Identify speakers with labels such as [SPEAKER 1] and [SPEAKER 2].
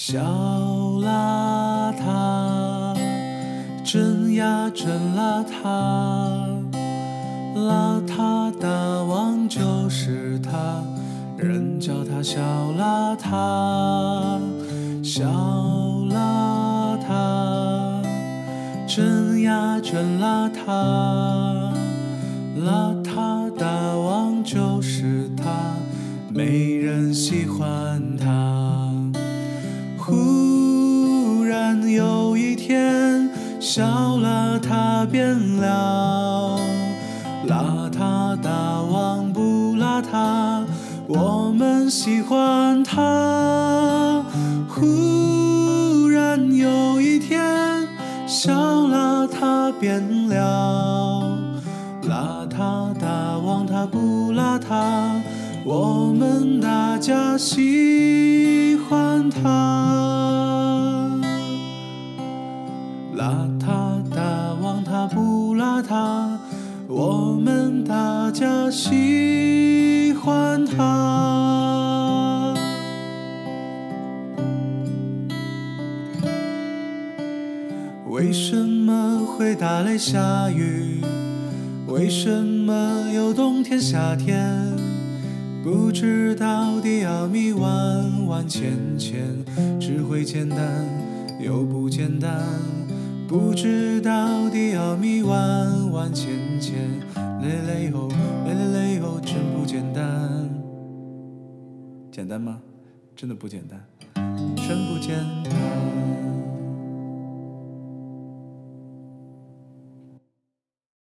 [SPEAKER 1] 小邋遢，真呀真邋遢，邋遢大王就是他，人叫他小邋遢，小邋遢，真呀真邋遢，邋遢大王就是他，没人喜欢他变了，邋遢大王不邋遢，我们喜欢他。忽然有一天，小邋遢变了，邋遢大王他不邋遢，我们大家喜欢他。邋遢他不邋遢，我们大家喜欢他。为什么会打雷下雨？为什么有冬天夏天？不知道的奥秘万万千千，只会简单又不简单。不知道的奥秘万万千千，嘞嘞吼，嘞嘞嘞吼，真不简单。简单吗？真的不简单，真不简单。